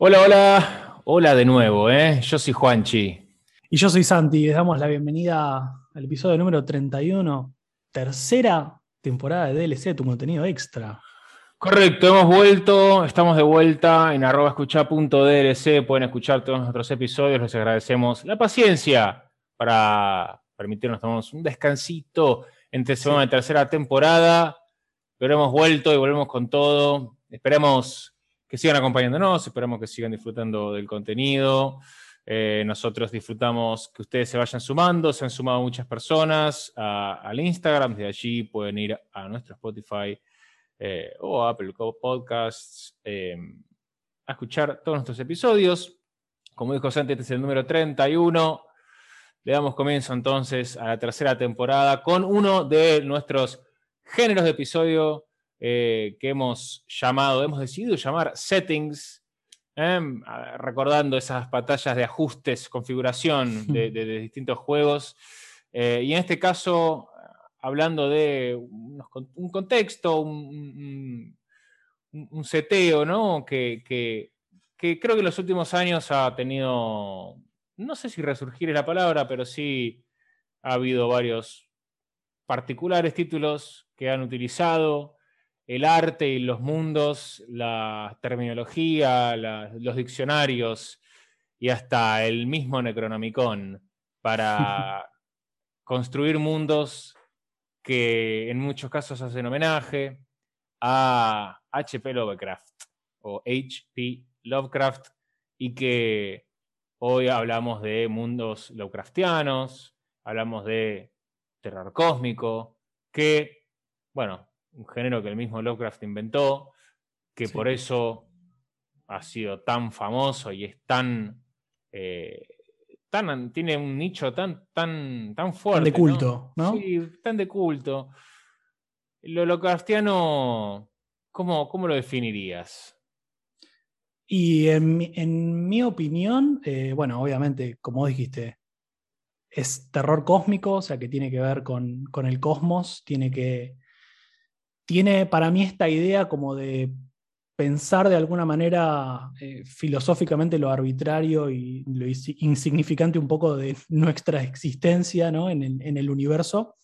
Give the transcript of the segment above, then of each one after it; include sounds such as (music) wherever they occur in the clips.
Hola, hola, hola de nuevo, ¿eh? Yo soy Juanchi. Y yo soy Santi, les damos la bienvenida al episodio número 31, tercera temporada de DLC, tu contenido extra. Correcto, hemos vuelto, estamos de vuelta en arroba escucha.dlc, pueden escuchar todos nuestros episodios, les agradecemos la paciencia para permitirnos tomar un descansito entre semana de tercera temporada, pero hemos vuelto y volvemos con todo. Esperemos que sigan acompañándonos, esperamos que sigan disfrutando del contenido. Eh, nosotros disfrutamos que ustedes se vayan sumando, se han sumado muchas personas al Instagram, de allí pueden ir a nuestro Spotify eh, o Apple Podcasts em, a escuchar todos nuestros episodios. Como dijo Santi, este es el número 31. Le damos comienzo entonces a la tercera temporada con uno de nuestros géneros de episodio eh, que hemos llamado, hemos decidido llamar settings, ¿eh? recordando esas batallas de ajustes, configuración (laughs) de, distintos juegos. Eh, y en este caso, hablando de un contexto, un, seteo, ¿no? Que, que, creo que en los últimos años ha tenido, no sé si resurgir es la palabra, pero sí ha habido varios particulares títulos que han utilizado el arte y los mundos, la terminología, los diccionarios y hasta el mismo Necronomicon para (laughs) construir mundos que en muchos casos hacen homenaje a H.P. Lovecraft o H.P. Lovecraft y que hoy hablamos de mundos Lovecraftianos, hablamos de terror cósmico, que, bueno, un género que el mismo Lovecraft inventó, que por eso ha sido tan famoso y es tan, eh, tan tiene un nicho tan, tan, tan fuerte. Tan de culto, ¿no? Sí, tan de culto. Lo Lovecraftiano, ¿cómo, cómo lo definirías? Y en, mi opinión, eh, bueno, obviamente, como dijiste, es terror cósmico, o sea que tiene que ver con, con el cosmos, tiene que tiene para mí esta idea como de pensar de alguna manera eh, filosóficamente lo arbitrario y lo insignificante un poco de nuestra existencia en, el, universo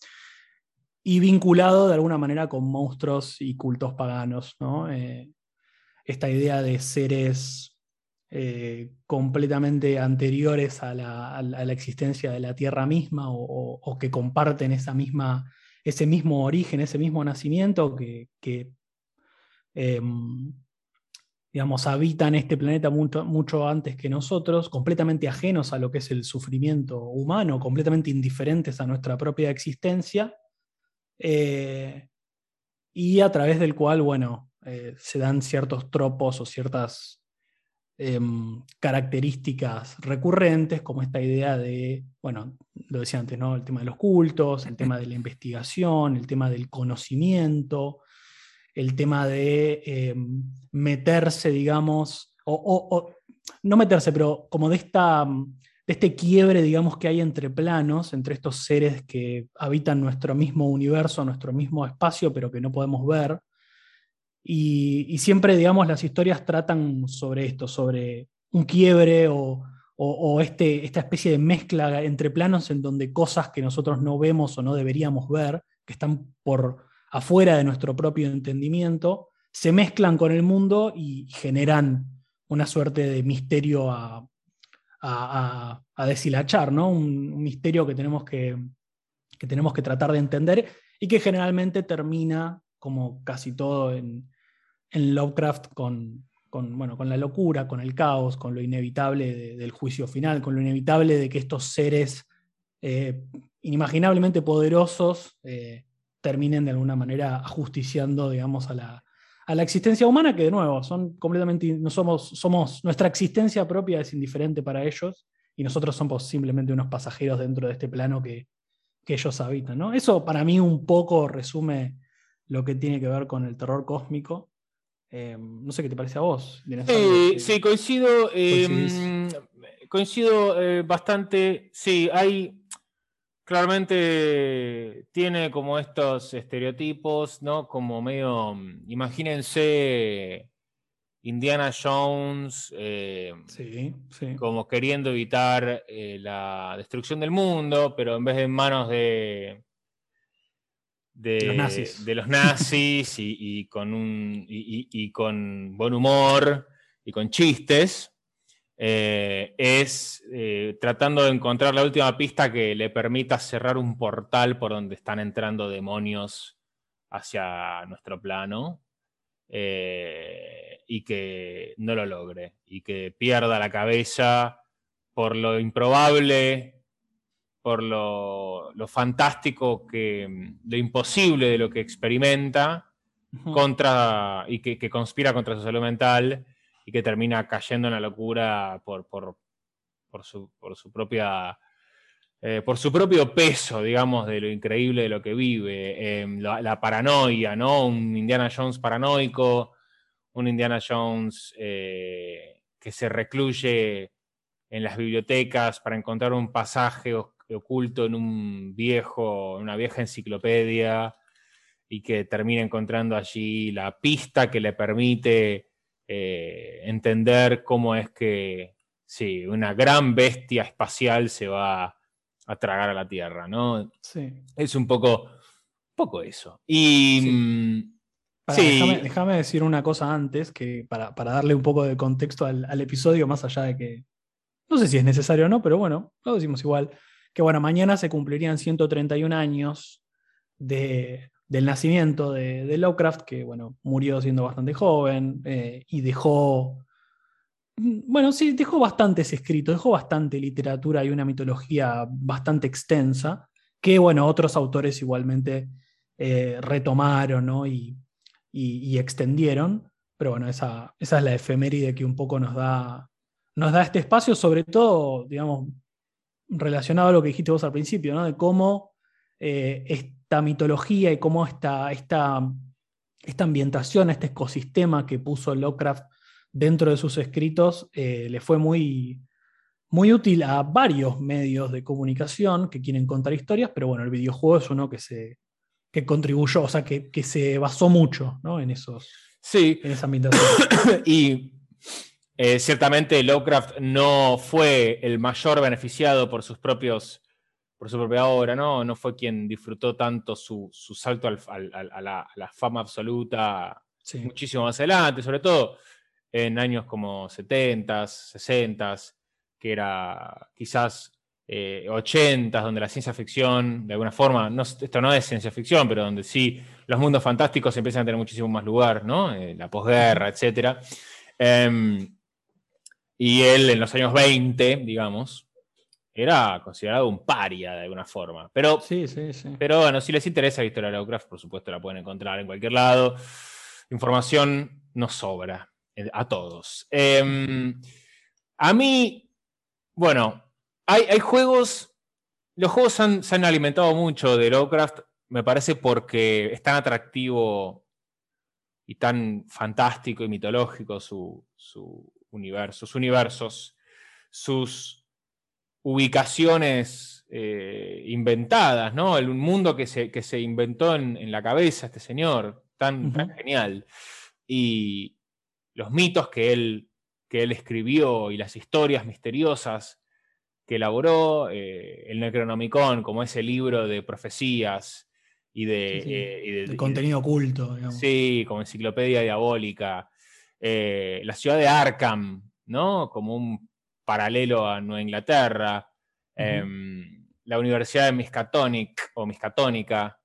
y vinculado de alguna manera con monstruos y cultos paganos. Eh, esta idea de seres eh, completamente anteriores a la, existencia de la Tierra misma o que comparten esa misma ese mismo origen, ese mismo nacimiento que, em, digamos, habitan este planeta mucho, antes que nosotros, completamente ajenos a lo que es el sufrimiento humano, completamente indiferentes a nuestra propia existencia, eh, y a través del cual, bueno, eh, se dan ciertos tropos o ciertas Em, características recurrentes, como esta idea de, bueno, lo decía antes, ¿no? El tema de los cultos, el tema de la investigación, el tema del conocimiento, el tema de em, meterse, digamos, o, no meterse, pero como de esta de este quiebre, digamos, que hay entre planos, entre estos seres que habitan nuestro mismo universo, nuestro mismo espacio, pero que no podemos ver, y, siempre, digamos, las historias tratan sobre esto, sobre un quiebre o, este, esta especie de mezcla entre planos en donde cosas que nosotros no vemos o no deberíamos ver, que están por afuera de nuestro propio entendimiento, se mezclan con el mundo y generan una suerte de misterio a, deshilachar, ¿no? Un, misterio que tenemos que, que tenemos que tratar de entender y que generalmente termina, como casi todo en, en Lovecraft con, bueno, con la locura, con el caos, con lo inevitable del juicio final, con lo inevitable de que estos seres eh, inimaginablemente poderosos eh, terminen de alguna manera ajusticiando, digamos, a la, a la existencia humana, que de nuevo, son completamente, no somos, somos, nuestra existencia propia es indiferente para ellos y nosotros somos simplemente unos pasajeros dentro de este plano que, ellos habitan. ¿no? Eso para mí un poco resume lo que tiene que ver con el terror cósmico. Eh, no sé qué te parece a vos. Sí, sí, coincido. Em, coincido eh, bastante. Sí, hay claramente tiene como estos estereotipos, ¿no? Como medio, mm, imagínense Indiana Jones, eh, como queriendo evitar eh, la destrucción del mundo, pero en vez de en manos de, de, los nazis, y, con un, y con buen humor y con chistes, eh, es eh, tratando de encontrar la última pista que le permita cerrar un portal por donde están entrando demonios hacia nuestro plano eh, y que no lo logre y que pierda la cabeza por lo improbable, por lo, fantástico, que, lo imposible de lo que experimenta contra, y que conspira contra su salud mental y que termina cayendo en la locura por, por, su, propia... Eh, por su propio peso, digamos, de lo increíble de lo que vive, em, la, paranoia, ¿no? Un Indiana Jones paranoico, un Indiana Jones eh, que se recluye en las bibliotecas para encontrar un pasaje oculto en un viejo, una vieja enciclopedia y que termina encontrando allí la pista que le permite eh, entender cómo es que sí, una gran bestia espacial se va a tragar a la Tierra, ¿no? Sí. Es un poco, poco eso. Y mm, Déjame, decir una cosa antes, que para, darle un poco de contexto al, episodio, más allá de que no sé si es necesario o no, pero bueno, lo decimos igual. Que bueno, mañana se cumplirían 131 años de, del nacimiento de, Lovecraft, que bueno, murió siendo bastante joven eh, y dejó, bueno, sí, dejó bastantes escritos, dejó bastante literatura y una mitología bastante extensa, que bueno, otros autores igualmente eh, retomaron y, extendieron, pero bueno, esa, esa, es la efeméride que un poco nos da, nos da este espacio, sobre todo, digamos, relacionado a lo que dijiste vos al principio, ¿no? de cómo eh, esta mitología y cómo esta, esta, esta ambientación, este ecosistema que puso Lovecraft dentro de sus escritos, eh, le fue muy, muy útil a varios medios de comunicación que quieren contar historias, pero bueno, el videojuego es uno que se que contribuyó, o sea, que, se basó mucho en esos. Sí. En esa ambientación. (coughs) y eh, ciertamente Lovecraft no fue el mayor beneficiado por sus propios por su propia obra, ¿no? No fue quien disfrutó tanto su, salto a, la, fama absoluta muchísimo más adelante, sobre todo en años como 70, 60, que era quizás 80, eh, donde la ciencia ficción, de alguna forma, no, esto no es ciencia ficción, pero donde sí los mundos fantásticos empiezan a tener muchísimo más lugar, ¿no? Eh, la posguerra, etc. y él en los años 20, digamos, era considerado un paria de alguna forma. Pero, sí, sí, sí. pero bueno, si les interesa la historia de Lovecraft, por supuesto la pueden encontrar en cualquier lado. Información nos sobra eh, a todos. Em, a mí, bueno, hay, hay, juegos, los juegos se han alimentado mucho de Lovecraft, me parece porque es tan atractivo y tan fantástico y mitológico su, su universo, sus universos, sus ubicaciones eh, inventadas, ¿no? El mundo que se, que se inventó en, la cabeza este señor, tan, genial. Y los mitos que él, que él escribió y las historias misteriosas que elaboró, eh, el Necronomicon, como ese libro de profecías y de, eh, contenido oculto. Sí, como enciclopedia diabólica. La ciudad de Arkham, ¿no? Como un paralelo a Nueva Inglaterra, em, la Universidad de Miskatonic o Miskatónica,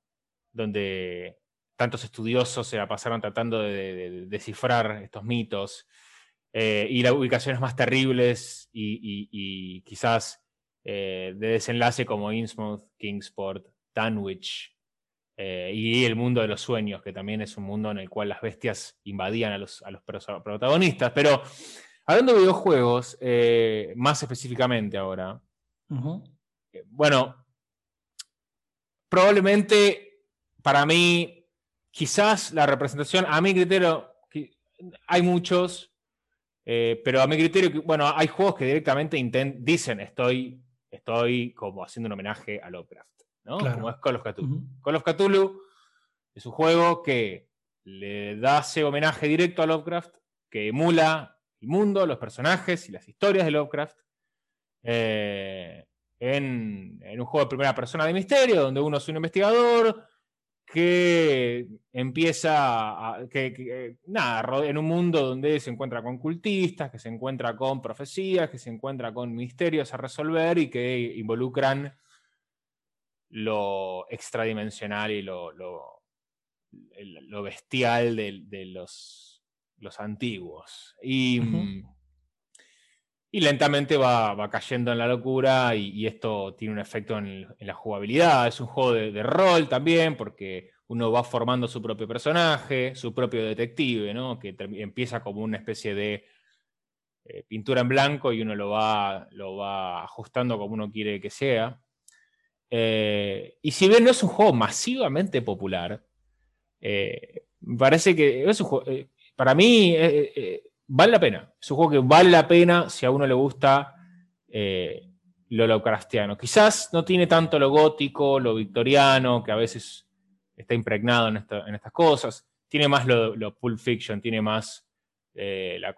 donde tantos estudiosos se la pasaron tratando de, descifrar estos mitos, eh, y las ubicaciones más terribles y, quizás eh, de desenlace como Innsmouth, Kingsport, Dunwich, Eh, y el mundo de los sueños, que también es un mundo en el cual las bestias invadían a los, a los protagonistas. Pero hablando de videojuegos, eh, más específicamente ahora, eh, bueno, probablemente para mí, quizás la representación, a mi criterio, hay muchos, pero a mi criterio, bueno, hay juegos que directamente dicen estoy, estoy como haciendo un homenaje a Lovecraft. Como es Call of Cthulhu. Call of Cthulhu es un juego que le da ese homenaje directo a Lovecraft, que emula el mundo, los personajes y las historias de Lovecraft. Eh, en, un juego de primera persona de misterio, donde uno es un investigador que empieza a, que, nada, en un mundo donde se encuentra con cultistas, que se encuentra con profecías, que se encuentra con misterios a resolver y que involucran lo extradimensional y lo, lo, bestial de, los, los, antiguos. Y, mm, y lentamente va, cayendo en la locura y, esto tiene un efecto en, la jugabilidad. Es un juego de, rol también porque uno va formando su propio personaje, su propio detective, ¿no? que empieza como una especie de eh, pintura en blanco y uno lo va, lo va ajustando como uno quiere que sea. Eh, y si bien no es un juego masivamente popular, eh, parece que eh, para mí vale la pena. Es un juego que vale la pena si a uno le gusta lo Lovecraftiano. Quizás no tiene tanto lo gótico, lo victoriano, que a veces está impregnado en, estas cosas. Tiene más lo, lo Pulp Fiction, tiene más la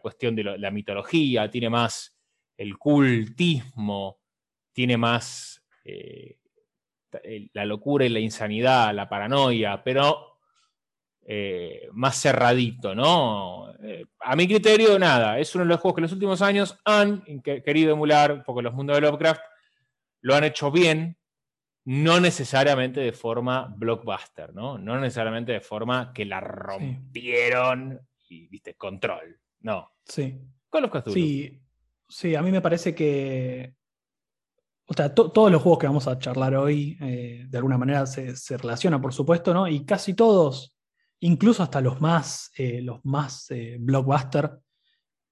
cuestión de la mitología, tiene más el cultismo, tiene más eh, la locura y la insanidad, la paranoia, pero eh, más cerradito, ¿no? Eh, a mi criterio, nada, es uno de los juegos que en los últimos años han querido emular un poco los mundos de Lovecraft, lo han hecho bien, no necesariamente de forma blockbuster, ¿no? No necesariamente de forma que la rompieron y, viste, control, no. Sí. Con los Sí, sí, a mí me parece que o sea, todos los juegos que vamos a charlar hoy eh, de alguna manera se, relacionan, por supuesto, ¿no? Y casi todos, incluso hasta los más, eh, los más eh, blockbuster,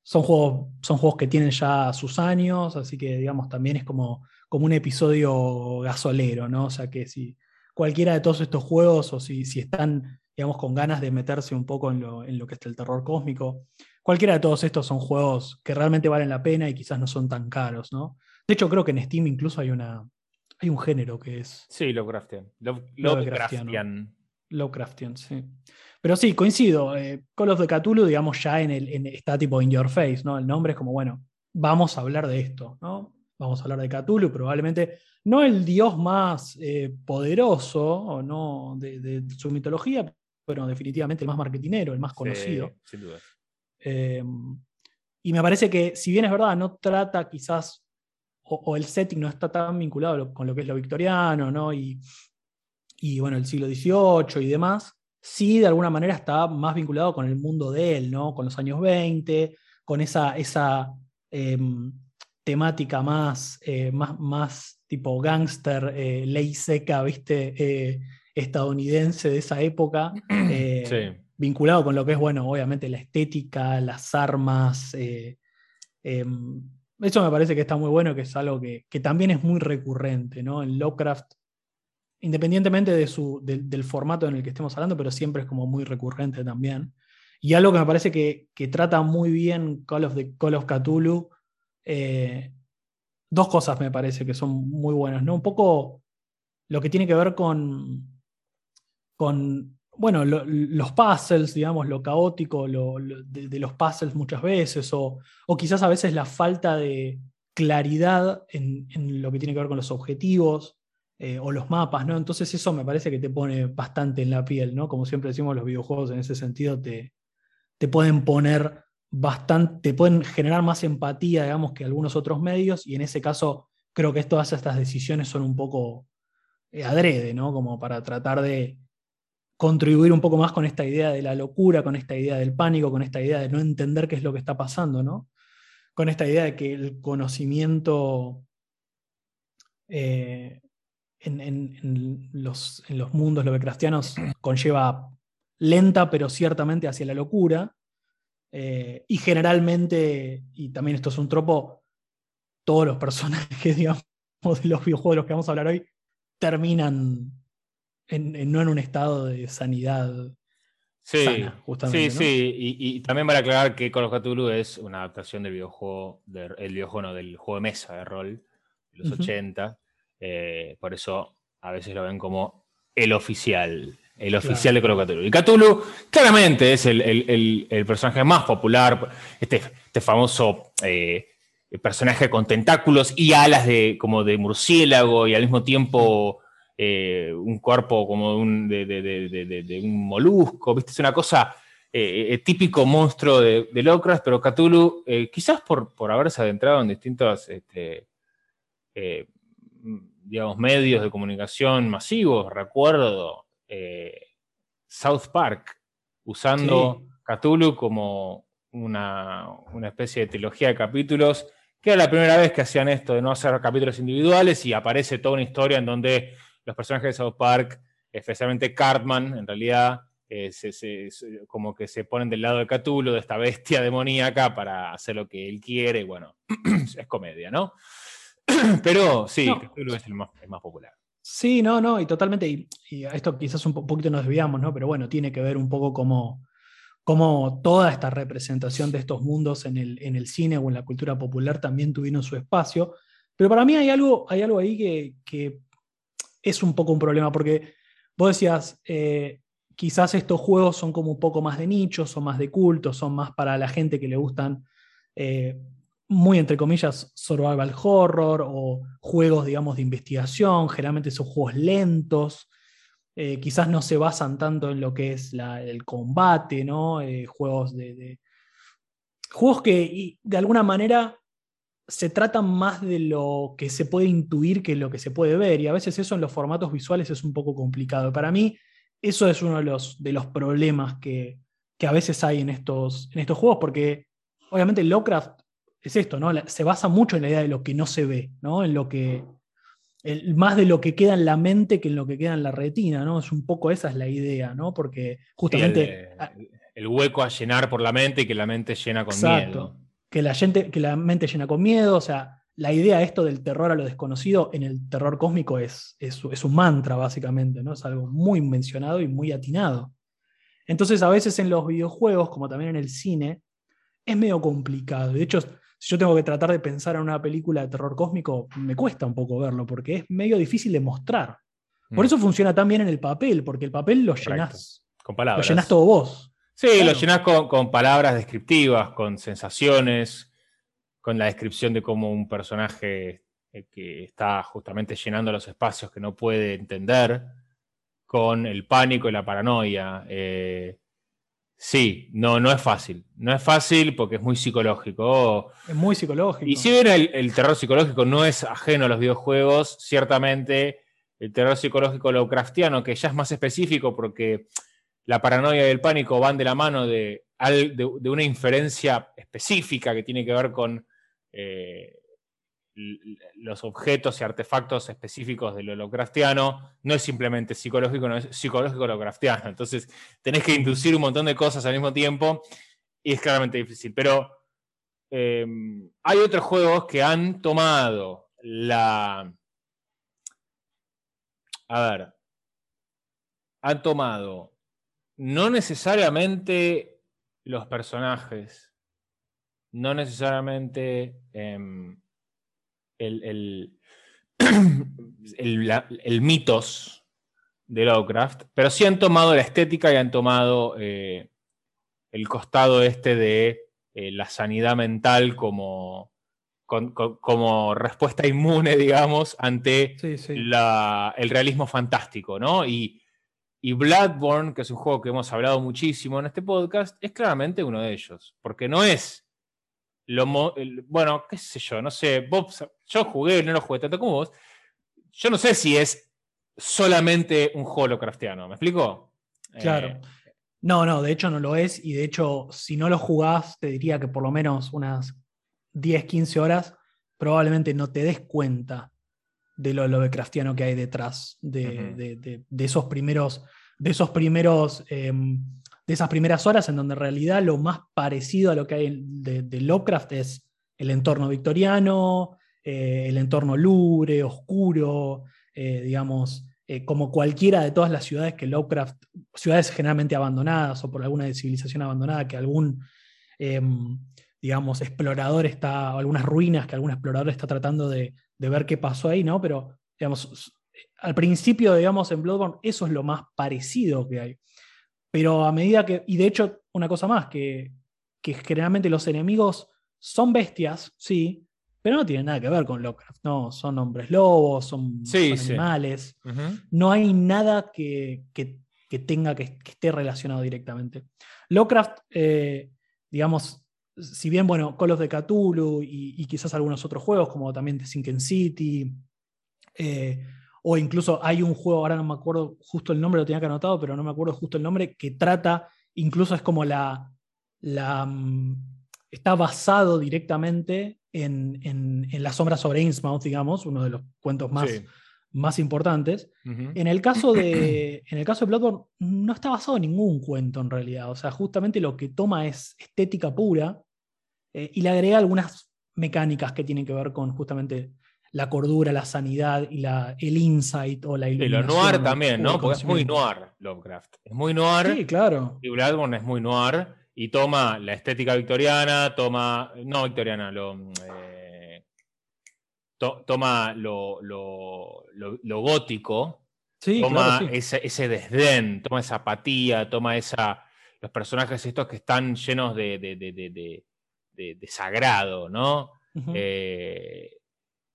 son juegos, son juegos que tienen ya sus años, así que digamos también es como, como un episodio gasolero, ¿no? O sea que si cualquiera de todos estos juegos o si, si están, digamos, con ganas de meterse un poco en lo, en lo que es el terror cósmico, cualquiera de todos estos son juegos que realmente valen la pena y quizás no son tan caros, ¿no? De hecho, creo que en Steam incluso hay una. Hay un género que es. Sí, Lovecraftian. Lovecraftian. Lovecraftian, sí. Pero sí, coincido. Eh, Call of the Cthulhu, digamos, ya en el, está tipo in your face, ¿no? El nombre es como, bueno, vamos a hablar de esto, ¿no? Vamos a hablar de Cthulhu, probablemente no el dios más eh, poderoso o no de, su mitología, pero definitivamente el más marketinero, el más conocido. sin duda. Eh, y me parece que, si bien es verdad, no trata quizás o, el setting no está tan vinculado con lo que es lo victoriano, ¿no? Y, bueno, el siglo XVIII y demás, sí de alguna manera está más vinculado con el mundo de él, ¿no? Con los años 20, con esa, esa em, temática más, eh, más, más tipo gángster, eh, ley seca, ¿viste? Eh, estadounidense de esa época. (clears throat) Vinculado con lo que es, bueno, obviamente la estética, las armas, em, eso me parece que está muy bueno, que es algo que, también es muy recurrente, ¿no? En Lovecraft, independientemente de su, del formato en el que estemos hablando, pero siempre es como muy recurrente también. Y algo que me parece que, trata muy bien Call of, Call of Cthulhu, eh, dos cosas me parece que son muy buenas, ¿no? Un poco lo que tiene que ver con, con bueno, los puzzles, digamos, lo caótico de, los puzzles muchas veces, o, quizás a veces la falta de claridad en, lo que tiene que ver con los objetivos eh, o los mapas, ¿no? Entonces eso me parece que te pone bastante en la piel, ¿no? Como siempre decimos, los videojuegos en ese sentido te, te pueden poner bastante, te pueden generar más empatía, digamos, que algunos otros medios, y en ese caso creo que todas estas decisiones son un poco eh, adrede, ¿no? Como para tratar de contribuir un poco más con esta idea de la locura, con esta idea del pánico, con esta idea de no entender qué es lo que está pasando, ¿no? Con esta idea de que el conocimiento eh, en, los, en los mundos Lovecraftianos conlleva lenta, pero ciertamente hacia la locura. Eh, y generalmente, y también esto es un tropo, todos los personajes, (laughs) digamos, de los videojuegos de los que vamos a hablar hoy, terminan no en un estado de sanidad Sí, Sí, sí, y, también para aclarar que Call of Cthulhu es una adaptación del videojuego, el videojuego del juego de mesa de rol de los 80. Eh, por eso a veces lo ven como el oficial, el oficial de Call of Cthulhu. Y Cthulhu claramente es el, personaje más popular, este, este famoso eh, personaje con tentáculos y alas de, como de murciélago y al mismo tiempo eh, un cuerpo como un, de, un molusco, ¿viste? Es una cosa eh, eh, típico monstruo de, Lovecraft, pero Cthulhu, quizás por, por, haberse adentrado en distintos este, digamos, medios de comunicación masivos, recuerdo South Park usando Cthulhu como una, una especie de trilogía de capítulos que era la primera vez que hacían esto de no hacer capítulos individuales y aparece toda una historia en donde los personajes de South Park, especialmente Cartman, en realidad, eh, como que se ponen del lado de Cthulhu, de esta bestia demoníaca, para hacer lo que él quiere. Bueno, (clears throat) es comedia, ¿no? (clears throat) Pero sí, Cthulhu es el más, popular. Sí, no, no, y totalmente, y, a esto quizás un poquito nos desviamos, ¿no? Pero bueno, tiene que ver un poco como, como toda esta representación de estos mundos en el, en el, cine o en la cultura popular también tuvieron su espacio. Pero para mí hay algo, hay algo ahí que, que es un poco un problema, porque vos decías, eh, quizás estos juegos son como un poco más de nicho, son más de culto, son más para la gente que le gustan, eh, muy entre comillas, survival horror o juegos, digamos, de investigación, generalmente son juegos lentos. Eh, quizás no se basan tanto en lo que es el combate, ¿no? juegos de, Juegos que de alguna manera se trata más de lo que se puede intuir que lo que se puede ver, y a veces eso en los formatos visuales es un poco complicado. Para mí, eso es uno de los, de los problemas que, a veces hay en estos, en estos juegos, porque obviamente Lovecraft es esto, ¿no? Se basa mucho en la idea de lo que no se ve, ¿no? En lo que. más de lo que queda en la mente que en lo que queda en la retina, ¿no? Es un poco esa es la idea, ¿no? Porque justamente. el, hueco a llenar por la mente y que la mente llena con miedo que la, gente, que la mente llena con miedo, o sea, la idea esto del terror a lo desconocido en el terror cósmico es, es, un mantra, básicamente, ¿no? Es algo muy mencionado y muy atinado. Entonces, a veces en los videojuegos, como también en el cine, es medio complicado. De hecho, si yo tengo que tratar de pensar en una película de terror cósmico, me cuesta un poco verlo, porque es medio difícil de mostrar. Por mm. eso funciona tan bien en el papel, porque el papel lo llenas Con palabras. Lo llenas todo vos. Sí, lo llenas con, palabras descriptivas, con sensaciones, con la descripción de cómo un personaje eh, que está justamente llenando los espacios que no puede entender, con el pánico y la paranoia. Eh, sí, no, no es fácil. No es fácil porque es muy psicológico. Es muy psicológico. Y si bien el, terror psicológico no es ajeno a los videojuegos, ciertamente el terror psicológico Lovecraftiano, que ya es más específico porque la paranoia y el pánico van de la mano de, una inferencia específica que tiene que ver con eh, los objetos y artefactos específicos del holocraftiano. No es simplemente psicológico, no es psicológico holocraftiano. Entonces tenés que inducir un montón de cosas al mismo tiempo y es claramente difícil. Pero em, hay otros juegos que han tomado la... A ver, han tomado no necesariamente los personajes, no necesariamente em, el, (clears throat) el, mitos de Lovecraft, pero sí han tomado la estética y han tomado eh, el costado este de eh, la sanidad mental como, como respuesta inmune, (laughs) digamos, ante el realismo fantástico, ¿no? Y y Bloodborne, que es un juego que hemos hablado muchísimo en este podcast, es claramente uno de ellos. Porque no es lo. bueno, qué sé yo, no sé. Yo jugué, no lo jugué tanto como vos. Yo no sé si es solamente un juego ¿me explico? Claro. Eh, no, no, de hecho no lo es. Y de hecho, si no lo jugás, te diría que por lo menos unas 10, 15 horas, probablemente no te des cuenta de lo Lovecraftiano que hay detrás de, esos primeros, de esos primeros, em, de esas primeras horas en donde en realidad lo más parecido a lo que hay de, Lovecraft es el entorno victoriano, eh, el entorno lúgubre, oscuro, eh, digamos, eh, como cualquiera de todas las ciudades que Lovecraft, ciudades generalmente abandonadas o por alguna civilización abandonada que algún, em, digamos, explorador está, o algunas ruinas que algún explorador está tratando de, de ver qué pasó ahí, ¿no? Pero, digamos, al principio, digamos, en Bloodborne, eso es lo más parecido que hay. Pero a medida que, y de hecho, una cosa más, que, que generalmente los enemigos son bestias, sí, pero no tienen nada que ver con Lovecraft, no, son hombres lobos, son, animales, no hay nada que, tenga que, esté relacionado directamente. Lovecraft, eh, digamos, si bien, bueno, Call of the Cthulhu y, quizás algunos otros juegos, como también The Sinking City, eh, o incluso hay un juego, ahora no me acuerdo justo el nombre, lo tenía que anotado, pero no me acuerdo justo el nombre, que trata, incluso es como la, la mm, está basado directamente en, en, La sombra sobre Innsmouth, digamos, uno de los cuentos más, más importantes. en, el caso de, (coughs) en el caso de Bloodborne no está basado en ningún cuento en realidad, o sea, justamente lo que toma es estética pura eh, y le agrega algunas mecánicas que tienen que ver con justamente la cordura, la sanidad y la, el insight o la iluminación. Y lo noir también, ¿no? Porque es muy noir Lovecraft. Es muy noir. Sí, claro. Y Bloodborne es muy noir y toma la estética victoriana, toma, no victoriana, lo, eh, toma lo, gótico, sí, toma ese, desdén, toma esa apatía, toma esa, los personajes estos que están llenos de de, sagrado, ¿no? Eh,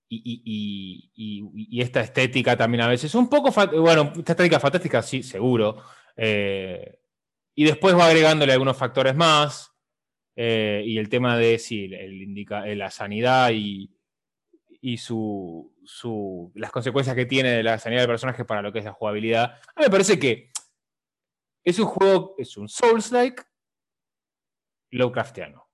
y, esta estética también a veces, un poco, bueno, esta estética fantástica, sí, seguro. Eh, y después va agregándole algunos factores más. Eh, y el tema de sí, el indica, la sanidad y, su, las consecuencias que tiene de la sanidad del personaje para lo que es la jugabilidad. A mí me parece que es un juego, es un Souls-like Lovecraftiano.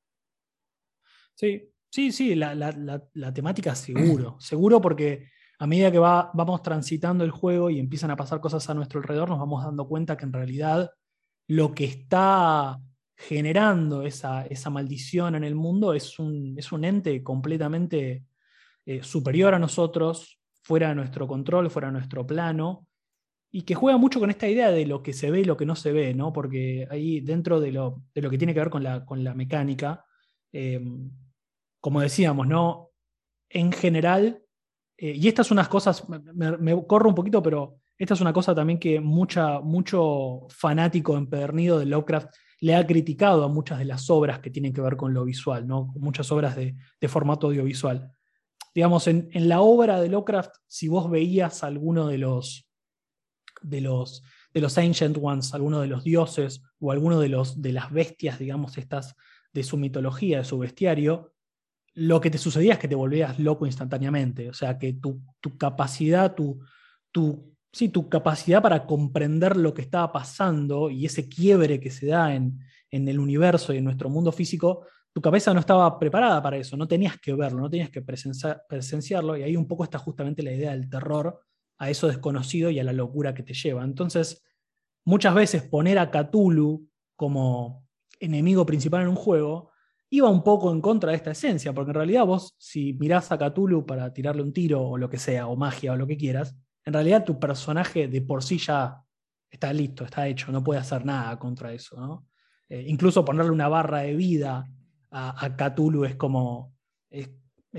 Sí, sí, sí, la, temática seguro, (clears throat) seguro porque a medida que va, vamos transitando el juego y empiezan a pasar cosas a nuestro alrededor, nos vamos dando cuenta que en realidad lo que está generando esa, esa maldición en el mundo es un, es un ente completamente eh, superior a nosotros, fuera de nuestro control, fuera de nuestro plano, y que juega mucho con esta idea de lo que se ve y lo que no se ve, ¿no? Porque ahí dentro de lo, de lo que tiene que ver con la, con la mecánica, eh, como decíamos, ¿no? En general, eh, y estas son unas cosas, me, corro un poquito, pero esta es una cosa también que mucha, mucho fanático empedernido de Lovecraft le ha criticado a muchas de las obras que tienen que ver con lo visual, ¿no? Muchas obras de, formato audiovisual. Digamos, en, la obra de Lovecraft, si vos veías alguno de los, de los, de los Ancient Ones, alguno de los dioses o alguno de, los, de las bestias, digamos, estas de su mitología, de su bestiario, lo que te sucedía es que te volvías loco instantáneamente. O sea, que tu, capacidad, tu, tu, sí, tu capacidad para comprender lo que estaba pasando y ese quiebre que se da en, el universo y en nuestro mundo físico, tu cabeza no estaba preparada para eso, no tenías que verlo, no tenías que presenciarlo, y ahí un poco está justamente la idea del terror a eso desconocido y a la locura que te lleva. Entonces, muchas veces poner a Cthulhu como enemigo principal en un juego iba un poco en contra de esta esencia, porque en realidad vos, si mirás a Cthulhu para tirarle un tiro o lo que sea, o magia o lo que quieras, en realidad tu personaje de por sí ya está listo, está hecho, no puede hacer nada contra eso. ¿no? Eh, incluso ponerle una barra de vida a, a Cthulhu es como, es,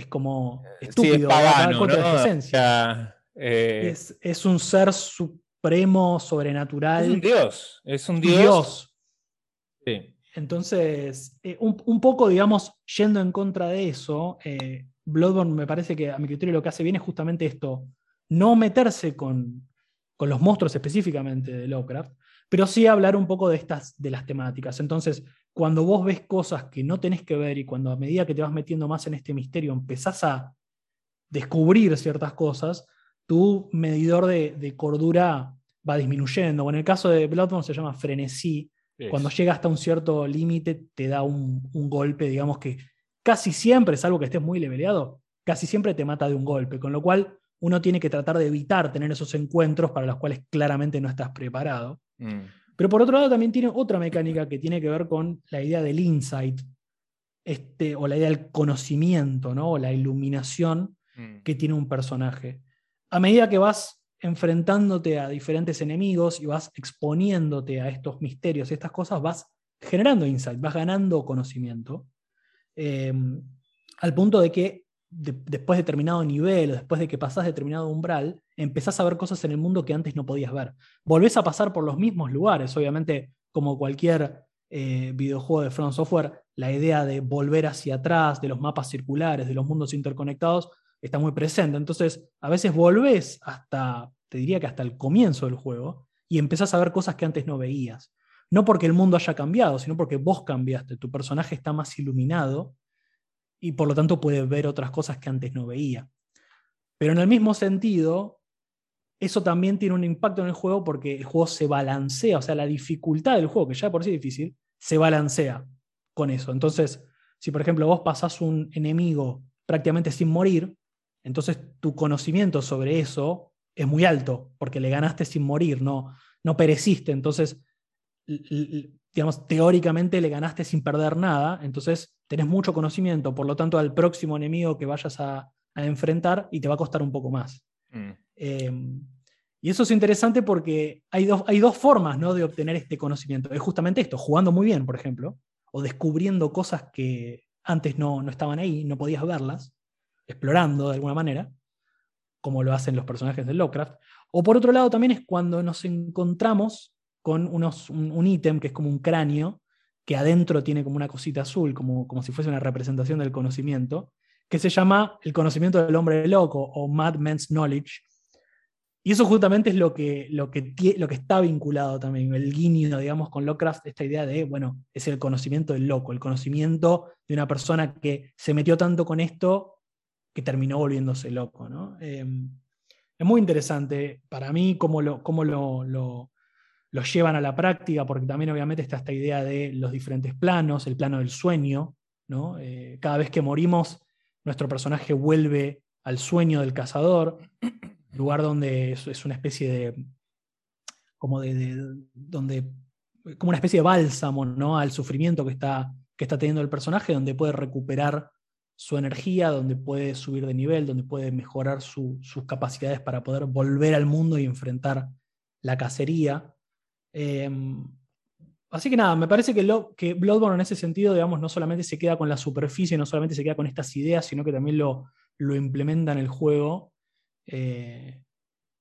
como estúpido, es esencia. Eh, es, un ser supremo, sobrenatural. Es un dios, es un dios. Sí. Entonces, eh, un, poco, digamos, yendo en contra de eso, eh, Bloodborne me parece que a mi criterio lo que hace bien es justamente esto, no meterse con, los monstruos específicamente de Lovecraft, pero sí hablar un poco de estas, de las temáticas. Entonces, cuando vos ves cosas que no tenés que ver y cuando a medida que te vas metiendo más en este misterio empezás a descubrir ciertas cosas, tu medidor de, de cordura va disminuyendo. O en el caso de Bloodborne se llama frenesí, cuando llega hasta un cierto límite, te da un, golpe, digamos que casi siempre, salvo que estés muy leveleado, casi siempre te mata de un golpe. Con lo cual, uno tiene que tratar de evitar tener esos encuentros para los cuales claramente no estás preparado. Mm. Pero por otro lado también tiene otra mecánica que tiene que ver con la idea del insight, este, o la idea del conocimiento, ¿no? o la iluminación Mm. que tiene un personaje. A medida que vas enfrentándote a diferentes enemigos y vas exponiéndote a estos misterios estas cosas, vas generando insight, vas ganando conocimiento, eh, al punto de que de- después de determinado nivel, después de que pasás determinado umbral, empezás a ver cosas en el mundo que antes no podías ver. Volvés a pasar por los mismos lugares, obviamente, como cualquier eh, videojuego de Front Software, la idea de volver hacia atrás, de los mapas circulares, de los mundos interconectados, está muy presente. Entonces, a veces volvés hasta, te diría que hasta el comienzo del juego, y empezás a ver cosas que antes no veías. No porque el mundo haya cambiado, sino porque vos cambiaste, tu personaje está más iluminado y por lo tanto puede ver otras cosas que antes no veía. Pero en el mismo sentido, eso también tiene un impacto en el juego porque el juego se balancea, o sea, la dificultad del juego, que ya por sí es difícil, se balancea con eso. Entonces, si por ejemplo vos pasás un enemigo prácticamente sin morir, entonces tu conocimiento sobre eso es muy alto, porque le ganaste sin morir, no, no pereciste. Entonces, digamos, teóricamente le ganaste sin perder nada, entonces tenés mucho conocimiento, por lo tanto al próximo enemigo que vayas a, a enfrentar y te va a costar un poco más. Mm. Eh, y eso es interesante porque hay dos, hay dos formas ¿no? de obtener este conocimiento. Es justamente esto, jugando muy bien, por ejemplo, o descubriendo cosas que antes no, no estaban ahí, no podías verlas, explorando de alguna manera, como lo hacen los personajes de Lovecraft. O por otro lado también es cuando nos encontramos con unos, un, ítem que es como un cráneo, que adentro tiene como una cosita azul, como, como si fuese una representación del conocimiento, que se llama el conocimiento del hombre loco o Madman's Knowledge. Y eso justamente es lo que, lo, que lo que está vinculado también, el guiño, digamos, con Lovecraft, esta idea de, bueno, es el conocimiento del loco, el conocimiento de una persona que se metió tanto con esto que terminó volviéndose loco. ¿no? Eh, es muy interesante para mí cómo lo, cómo lo, lo- llevan a la práctica, porque también obviamente está esta idea de los diferentes planos, el plano del sueño. ¿no? Eh, cada vez que morimos, nuestro personaje vuelve al sueño del cazador, (clears throat) lugar donde es, una especie de, como de- donde, como una especie de bálsamo, ¿no? Al sufrimiento que está, que está teniendo el personaje, donde puede recuperar su energía, donde puede subir de nivel, donde puede mejorar su- sus capacidades para poder volver al mundo y enfrentar la cacería. Eh, así que nada, me parece que, lo, que Bloodborne en ese sentido, digamos, no solamente se queda con la superficie, no solamente se queda con estas ideas, sino que también lo, lo implementa en el juego. Eh,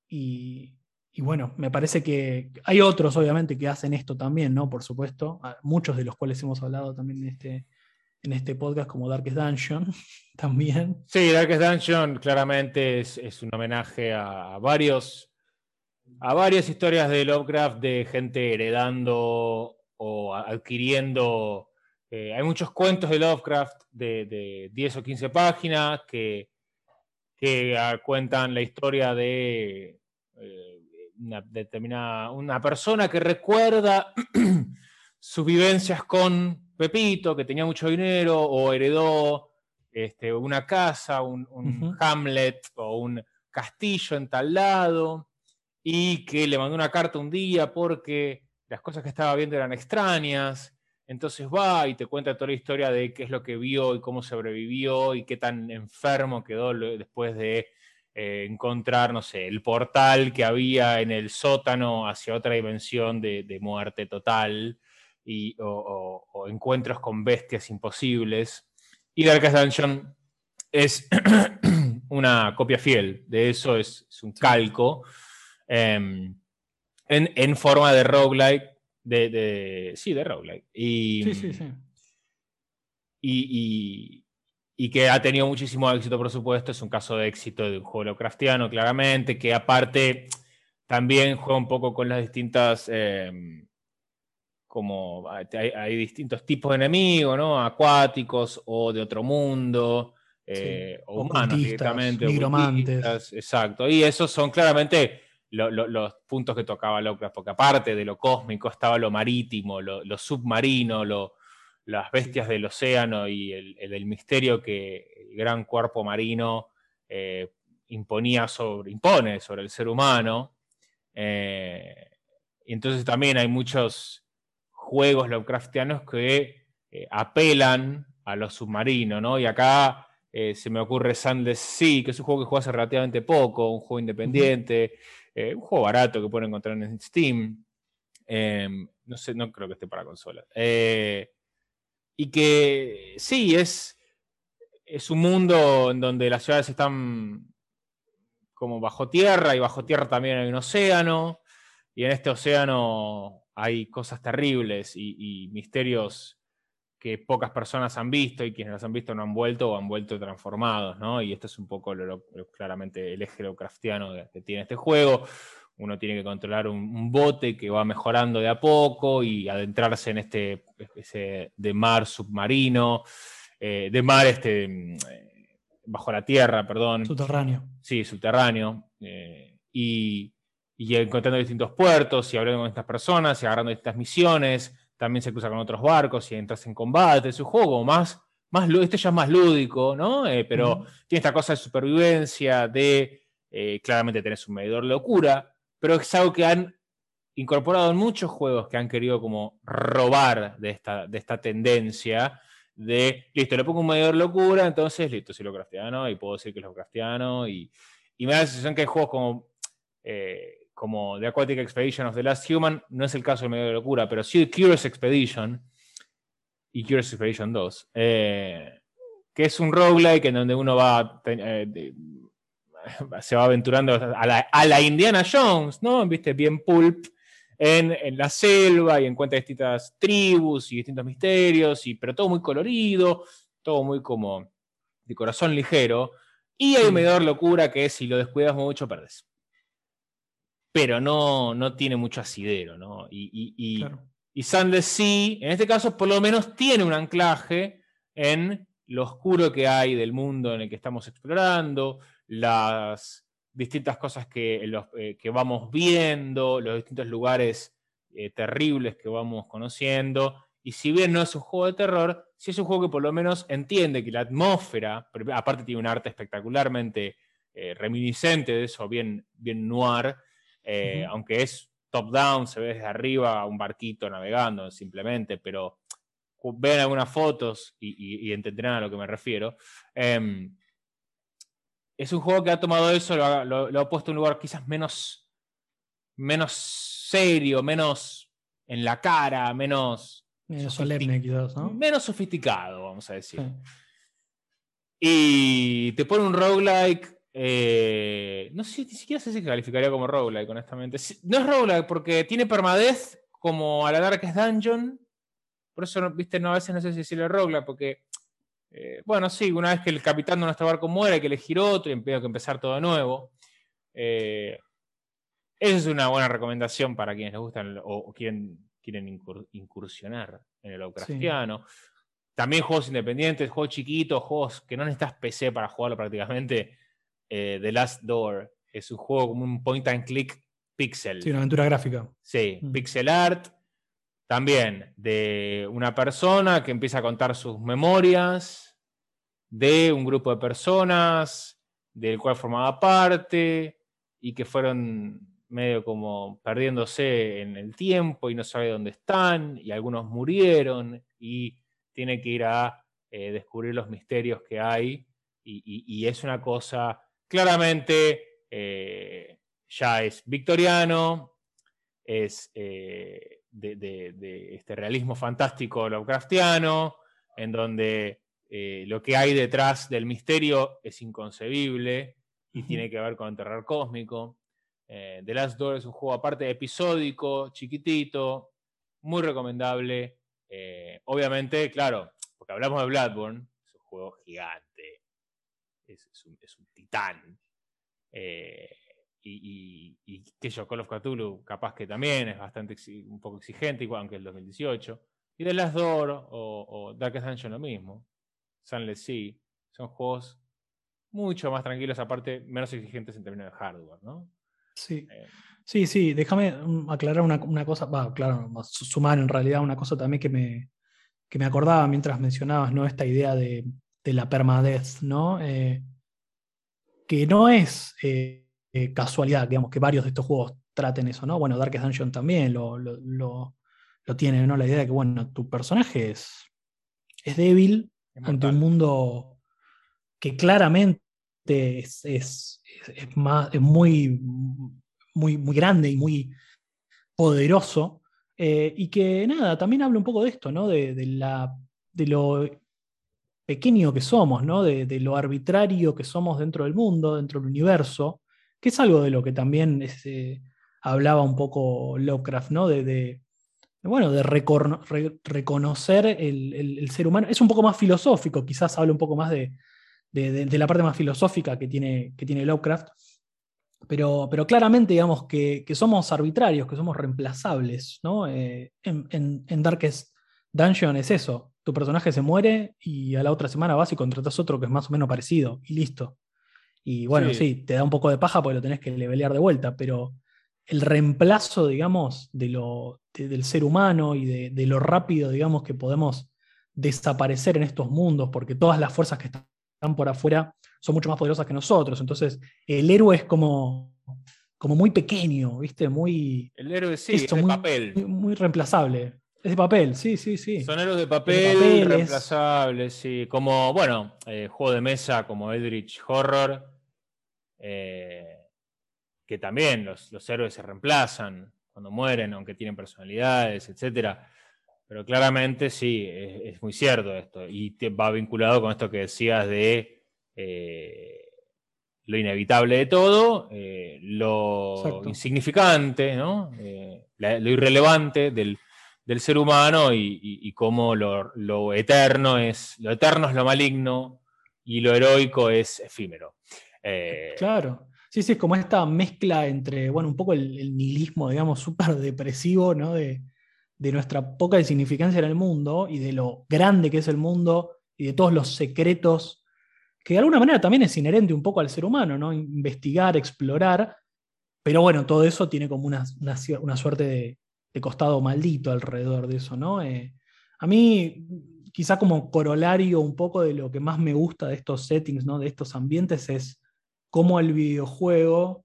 y, y bueno, me parece que hay otros, obviamente, que hacen esto también, ¿no? Por supuesto, muchos de los cuales hemos hablado también en este, en este podcast, como Darkest Dungeon, (laughs) también. Sí, Darkest Dungeon claramente es, es un homenaje a varios, a varias historias de Lovecraft de gente heredando o adquiriendo. eh, hay muchos cuentos de Lovecraft de, de 10 o 15 páginas que, que ah, cuentan la historia de eh, una determinada una persona que recuerda (clears throat) sus vivencias con Pepito, que tenía mucho dinero o heredó este, una casa, un. Hamlet o un castillo en tal lado, y que le mandó una carta un día porque las cosas que estaba viendo eran extrañas. Entonces va y te cuenta toda la historia de qué es lo que vio y cómo sobrevivió y qué tan enfermo quedó después de eh, encontrar, no sé, el portal que había en el sótano hacia otra dimensión de, de muerte total y, o, o- o encuentros con bestias imposibles. Y Darkest Dungeon es (clears throat) una copia fiel de eso, es, es un calco em, en, en forma de roguelike. De, de- sí, de roguelike. Y, Sí, sí, sí. y, y- y que ha tenido muchísimo éxito, por supuesto. Es un caso de éxito de un juego Lovecraftiano, claramente, que aparte también juega un poco con las distintas. em, como hay, hay distintos tipos de enemigos, ¿no? Acuáticos o de otro mundo, eh, o humanos directamente. nigromantes. Exacto. Y esos son claramente lo- lo- los puntos que tocaba Lovecraft, porque aparte de lo cósmico estaba lo marítimo, lo, lo submarino, lo- las bestias del océano y el, el- el misterio que el gran cuerpo marino eh, imponía sobre, impone sobre el ser humano. Eh, y entonces también hay muchos juegos Lovecraftianos que eh, apelan a lo submarino, ¿no? Y acá eh, se me ocurre Sandless Sea, que es un juego que juega hace relativamente poco, un juego independiente, un juego barato que pueden encontrar en Steam. Em, no sé, no creo que esté para consola. y que sí, es, es un mundo en donde las ciudades están como bajo tierra y bajo tierra también hay un océano y en este océano hay cosas terribles y, misterios que pocas personas han visto y quienes las han visto no han vuelto o han vuelto transformados, ¿no? Y esto es un poco claramente el eje Lovecraftiano que tiene este juego. Uno tiene que controlar un, bote que va mejorando de a poco y adentrarse en este especie de mar submarino, eh, de mar este, mm, bajo la tierra, perdón. Subterráneo. Sí, subterráneo. Eh, y, encontrando distintos puertos y hablando con estas personas y agarrando distintas misiones. También se cruza con otros barcos y entras en combate. Es un juego más, más este ya es más lúdico, ¿no? Eh, pero tiene esta cosa de supervivencia, de eh, claramente tenés un medidor de locura, pero es algo que han incorporado en muchos juegos que han querido como robar de esta, de esta tendencia de, listo, le pongo un medidor locura, entonces, listo, soy Lovecraftiano y puedo decir que es Lovecraftiano. Y, y me da la sensación que hay juegos como, eh, como The Aquatic Expedition of the Last Human, no es el caso del medidor de locura, pero sí Curious Expedition y Curious Expedition 2, eh, que es un roguelike en donde uno va... Eh, se va aventurando a la, a la, Indiana Jones, ¿no? Viste, bien pulp, en, la selva y encuentra distintas tribus y distintos misterios, y, pero todo muy colorido, todo muy como de corazón ligero. Y hay un medidor locura que es si lo descuidas mucho, perdes. Pero no, no tiene mucho asidero, ¿no? Y, y, y, Sea, en este caso, por lo menos tiene un anclaje en lo oscuro que hay del mundo en el que estamos explorando, las distintas cosas que, eh, que vamos viendo, los distintos lugares eh, terribles que vamos conociendo. Y si bien no es un juego de terror, sí es un juego que por lo menos entiende que la atmósfera, aparte tiene un arte espectacularmente eh, reminiscente de eso, bien, bien noir, aunque es top-down, se ve desde arriba un barquito navegando simplemente, pero ven algunas fotos y, entenderán a lo que me refiero. Em, es un juego que ha tomado eso, lo ha, puesto en un lugar quizás menos, menos serio, menos en la cara, menos... Menos solemne quizás, ¿no? Menos sofisticado, vamos a decir. Y te pone un roguelike... Eh, no sé, ni siquiera sé si calificaría como roguelike, honestamente. No es roguelike porque tiene permadez como a la Darkest Dungeon. Por eso, viste, no, a veces no sé si decirle roguelike porque eh, bueno, sí, una vez que el capitán de nuestro barco muere, hay que elegir otro y tengo que empezar todo de nuevo. Eh, esa es una buena recomendación para quienes les gustan o, quieren, quieren incursionar en el Lovecraftiano. También juegos independientes, juegos chiquitos, juegos que no necesitas PC para jugarlo prácticamente. Eh, The Last Door es un juego como un point and click pixel. Sí, una aventura gráfica. Sí, mm. pixel art también de una persona que empieza a contar sus memorias de un grupo de personas del cual formaba parte y que fueron medio como perdiéndose en el tiempo y no sabe dónde están y algunos murieron y tiene que ir a eh, descubrir los misterios que hay y, es una cosa claramente eh, ya es victoriano, es eh, de, este realismo fantástico Lovecraftiano, en donde eh, lo que hay detrás del misterio es inconcebible y tiene que ver con el terror cósmico. The Last Door es un juego aparte episódico, chiquitito, muy recomendable. Obviamente, claro, porque hablamos de Bloodborne, es un juego gigante, es, un, es un, titán y, y, que yo, Call of Cthulhu, capaz que también es bastante un poco exigente, igual que el 2018. Y The Last Door o, o Darkest Dungeon lo mismo. Sunless Sea. Son juegos mucho más tranquilos, aparte menos exigentes en términos de hardware, ¿no? Sí. Eh, sí, sí, déjame mm, aclarar una, cosa, va, claro, sumar en realidad una cosa también que me, que me acordaba mientras mencionabas, ¿no? Esta idea de, de la permadez, ¿no? Eh, que no es eh, eh, casualidad, digamos, que varios de estos juegos traten eso, ¿no? Bueno, Darkest Dungeon también lo, lo, tiene, ¿no? La idea de que, bueno, tu personaje es, es débil ante un mundo que claramente es, es, más, es muy, muy, muy grande y muy poderoso. Eh, y que nada, también habla un poco de esto, ¿no? De, la, de lo pequeño que somos, ¿no? De, lo arbitrario que somos dentro del mundo, dentro del universo, que es algo de lo que también eh, hablaba un poco Lovecraft, ¿no? De, bueno, de reconocer el, ser humano. Es un poco más filosófico, quizás habla un poco más de, la parte más filosófica que tiene, que tiene Lovecraft. Pero, claramente, digamos, que, somos arbitrarios, que somos reemplazables, ¿no? Eh, en, en Darkest Dungeon es eso tu personaje se muere y a la otra semana vas y contratas otro que es más o menos parecido y listo. Y bueno, sí, te da un poco de paja porque lo tenés que levelear de vuelta, pero el reemplazo, digamos, de lo, del ser humano y de, lo rápido, digamos, que podemos desaparecer en estos mundos, porque todas las fuerzas que están por afuera son mucho más poderosas que nosotros. Entonces, el héroe es como, como muy pequeño, ¿viste? Muy. El héroe sí, es muy, papel. muy reemplazable. Es de papel, sí, sí, sí. Son héroes de papel, reemplazables, sí. Como, bueno, eh, juego de mesa como Eldritch Horror, eh, que también los, héroes se reemplazan cuando mueren, aunque tienen personalidades, etc. Pero claramente sí, es, muy cierto esto. Y va vinculado con esto que decías de eh, lo inevitable de todo, lo insignificante, ¿no? lo irrelevante del del ser humano y, cómo lo, eterno es, lo eterno es lo maligno y lo heroico es efímero. Eh, claro. Sí, sí, es como esta mezcla entre, bueno, un poco el, nihilismo, digamos, súper depresivo, ¿no? De, nuestra poca insignificancia en el mundo y de lo grande que es el mundo y de todos los secretos que de alguna manera también es inherente un poco al ser humano, ¿no? Investigar, explorar, pero bueno, todo eso tiene como una, una suerte de, de costado maldito alrededor de eso, ¿no? Eh, a mí, quizá como corolario un poco de lo que más me gusta de estos settings, ¿no? De estos ambientes es cómo el videojuego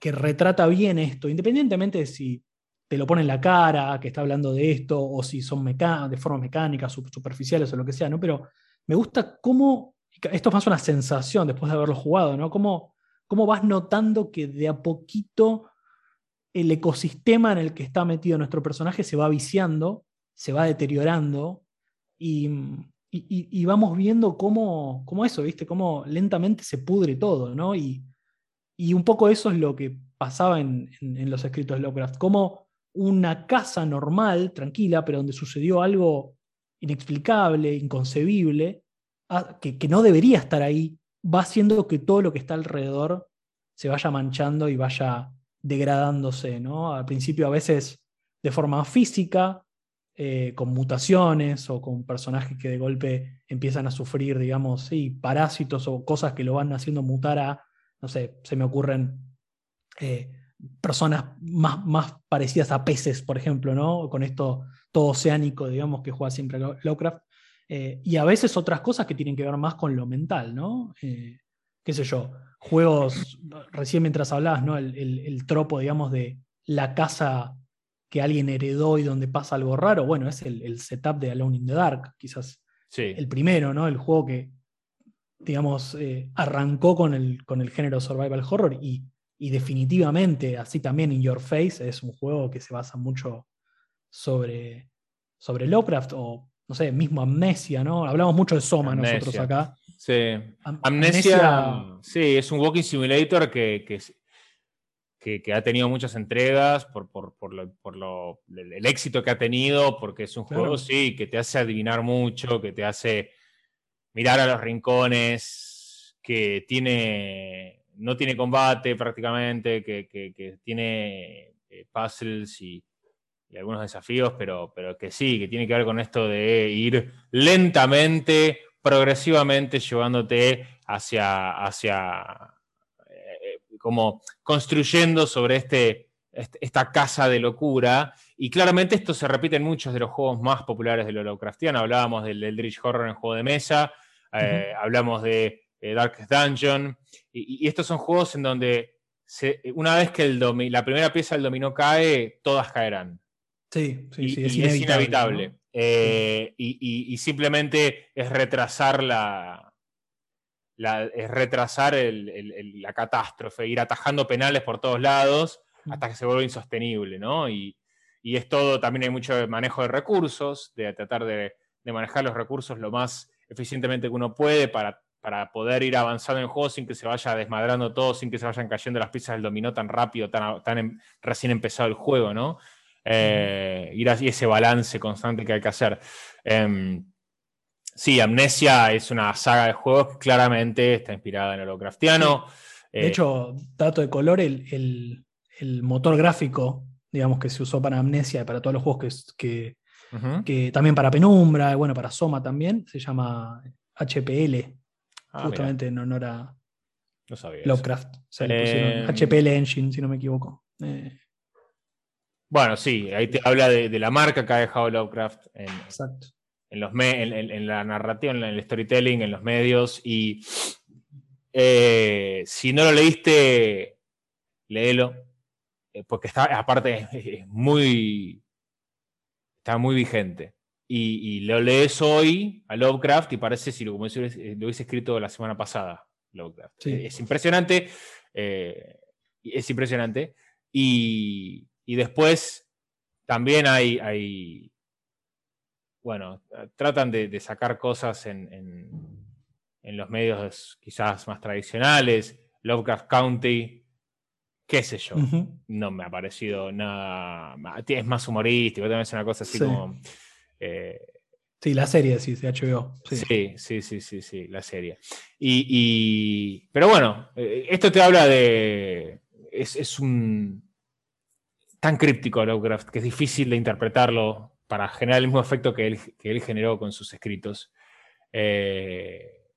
que retrata bien esto, independientemente de si te lo pone en la cara, que está hablando de esto, o si son de forma mecánica, superficiales o lo que sea, ¿no? Pero me gusta cómo, esto es más una sensación después de haberlo jugado, ¿no? Cómo, cómo vas notando que de a poquito el ecosistema en el que está metido nuestro personaje se va viciando, se va deteriorando y, vamos viendo cómo, eso, ¿viste? Cómo lentamente se pudre todo, ¿no? Y, un poco eso es lo que pasaba en, los escritos de Lovecraft, como una casa normal, tranquila, pero donde sucedió algo inexplicable, inconcebible, ah, que, que no debería estar ahí, va haciendo que todo lo que está alrededor se vaya manchando y vaya degradándose, ¿no? Al principio a veces de forma física, eh, con mutaciones o con personajes que de golpe empiezan a sufrir, digamos, sí, parásitos o cosas que lo van haciendo mutar a, no sé, se me ocurren eh, personas más, más, parecidas a peces, por ejemplo, ¿no? Con esto todo oceánico, digamos, que juega siempre Lovecraft. Eh, y a veces otras cosas que tienen que ver más con lo mental, ¿no? Qué sé yo, juegos, recién mientras hablabas, ¿no? El, tropo, digamos, de la casa que alguien heredó y donde pasa algo raro, bueno, es el, setup de Alone in the Dark, quizás el primero, ¿no? El juego que, digamos, eh, arrancó con el, con el género survival horror y, definitivamente, así también In Your Face, es un juego que se basa mucho sobre, sobre Lovecraft o, no sé, mismo Amnesia, ¿no? Hablamos mucho de Soma nosotros acá. Sí. Amnesia, sí, es un walking simulator que, que, ha tenido muchas entregas por, el éxito que ha tenido, porque es un juego, sí, que te hace adivinar mucho, que te hace mirar a los rincones, que tiene, no tiene combate prácticamente, que, tiene eh, puzzles y, algunos desafíos, pero, pero que sí, que tiene que ver con esto de ir lentamente progresivamente llevándote hacia, hacia eh, como construyendo sobre este, este, esta casa de locura. Y claramente esto se repite en muchos de los juegos más populares de lo Lovecraftiano. Hablábamos del Eldritch Horror en juego de mesa, eh, hablamos de Darkest Dungeon. Y, estos son juegos en donde una vez que el la primera pieza del dominó cae, todas caerán. Sí, sí, sí, es, inevitable. Y, simplemente es retrasar la, es retrasar la catástrofe, ir atajando penales por todos lados hasta que se vuelve insostenible, ¿no? Y, es todo, también hay mucho manejo de recursos, de tratar de, manejar los recursos lo más eficientemente que uno puede para, para, poder ir avanzando en el juego sin que se vaya desmadrando todo, sin que se vayan cayendo las piezas del dominó tan rápido, tan, tan em, recién empezado el juego, ¿no? Eh, ir ese balance constante que hay que hacer. Em, Sí, Amnesia es una saga de juegos que claramente está inspirada en el Lovecraftiano. De eh, hecho, dato de color, el, motor gráfico, digamos, que se usó para Amnesia y para todos los juegos que, que, también para Penumbra, bueno, para Soma también, se llama HPL, ah, justamente en honor a Lovecraft. HPL eh, Engine, si no me equivoco. Eh, bueno, sí, ahí te habla de, la marca que ha dejado Lovecraft. Exacto en, los en, la narrativa, en el storytelling, en los medios. Y eh, si no lo leíste, léelo. Eh, porque está, aparte, es muy. Está muy vigente. Y, lo lees hoy a Lovecraft y parece si lo, como lo hubiese escrito la semana pasada. Lovecraft. Es impresionante. Eh, es impresionante. Y, y, después también hay, hay, bueno, tratan de, sacar cosas en, los medios quizás más tradicionales, Lovecraft County, qué sé yo, no me ha parecido nada, es más humorístico, también es una cosa así como... Eh, sí, la serie, sí, de HBO. Sí, sí, sí, sí, sí, la serie. Y, pero bueno, eh, esto te habla de... Es, es un... tan críptico Lovecraft que es difícil de interpretarlo para generar el mismo efecto que él, que él generó con sus escritos. Eh,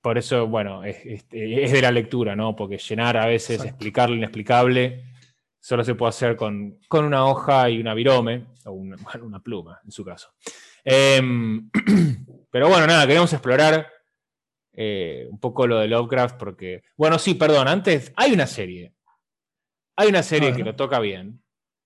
por eso, bueno, es, de la lectura, ¿no? Porque llenar a veces, explicar lo inexplicable, solo se puede hacer con, una hoja y una virome, o (laughs) una, pluma, en su caso. Em, (clears throat) pero bueno, nada, queremos explorar eh, un poco lo de Lovecraft, porque, bueno, sí, perdón, antes hay una serie. Hay una serie que lo toca bien,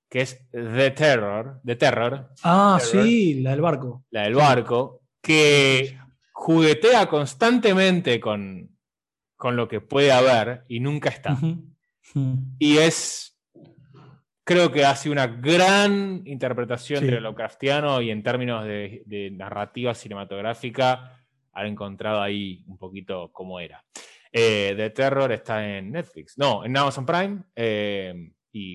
que es The Terror. The Terror. Ah, sí, la del barco. La del barco, que juguetea constantemente con, con lo que puede haber y nunca está. Y es, creo que hace una gran interpretación de lo craftiano y en términos de, narrativa cinematográfica, ha encontrado ahí un poquito cómo era. Eh, The Terror está en Netflix, no, en Amazon Prime. Eh,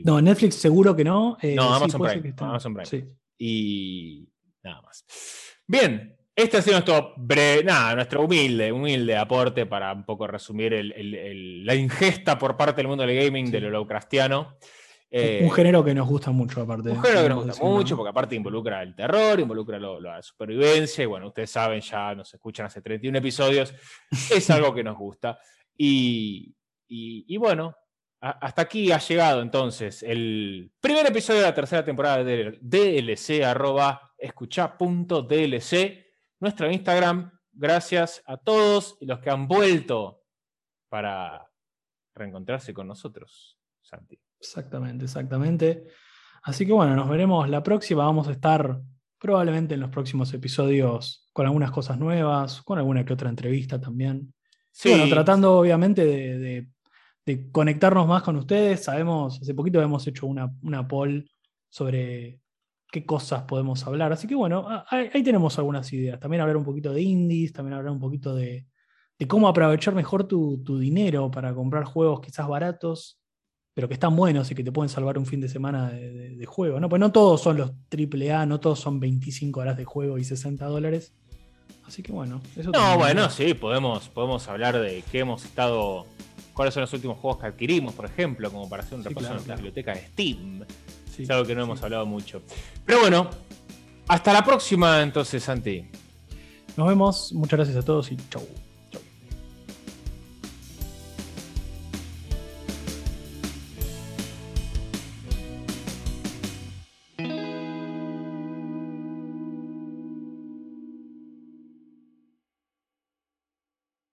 no, Netflix seguro que no. Eh, no, Amazon, Prime, Amazon Prime. Y nada más. Bien, este ha sido nuestro, nada, nuestro humilde, humilde aporte para un poco resumir la ingesta por parte del mundo del gaming de lo Lovecraftiano. Un eh, género que nos gusta mucho, aparte. Un género que nos gusta mucho, porque aparte involucra el terror, involucra la supervivencia, y bueno, ustedes saben, ya nos escuchan hace 31 episodios, es algo que nos gusta. y, y bueno, hasta aquí ha llegado entonces el primer episodio de la tercera temporada de DLC, arroba escucha.dlc, nuestro Instagram. Gracias a todos y los que han vuelto para reencontrarse con nosotros, Santi. Exactamente, exactamente. Así que bueno, nos veremos la próxima. Vamos a estar probablemente en los próximos episodios con algunas cosas nuevas, con alguna que otra entrevista también. Sí. Bueno, tratando obviamente de de conectarnos más con ustedes. Sabemos, hace poquito hemos hecho una, una poll sobre qué cosas podemos hablar. Así que bueno, ahí, tenemos algunas ideas. También hablar un poquito de indies, también hablar un poquito de, cómo aprovechar mejor tu, dinero para comprar juegos quizás baratos, pero que están buenos y que te pueden salvar un fin de semana de, juego. ¿no? Pues no todos son los AAA, no todos son 25 horas de juego y 60 dólares. Así que bueno, eso No, bueno, sí, podemos, podemos hablar de qué hemos estado cuáles son los últimos juegos que adquirimos, por ejemplo, como para hacer un repaso en la biblioteca de Steam. es algo que no hemos hablado mucho. Pero bueno, hasta la próxima entonces, Santi. Nos vemos, muchas gracias a todos y chau.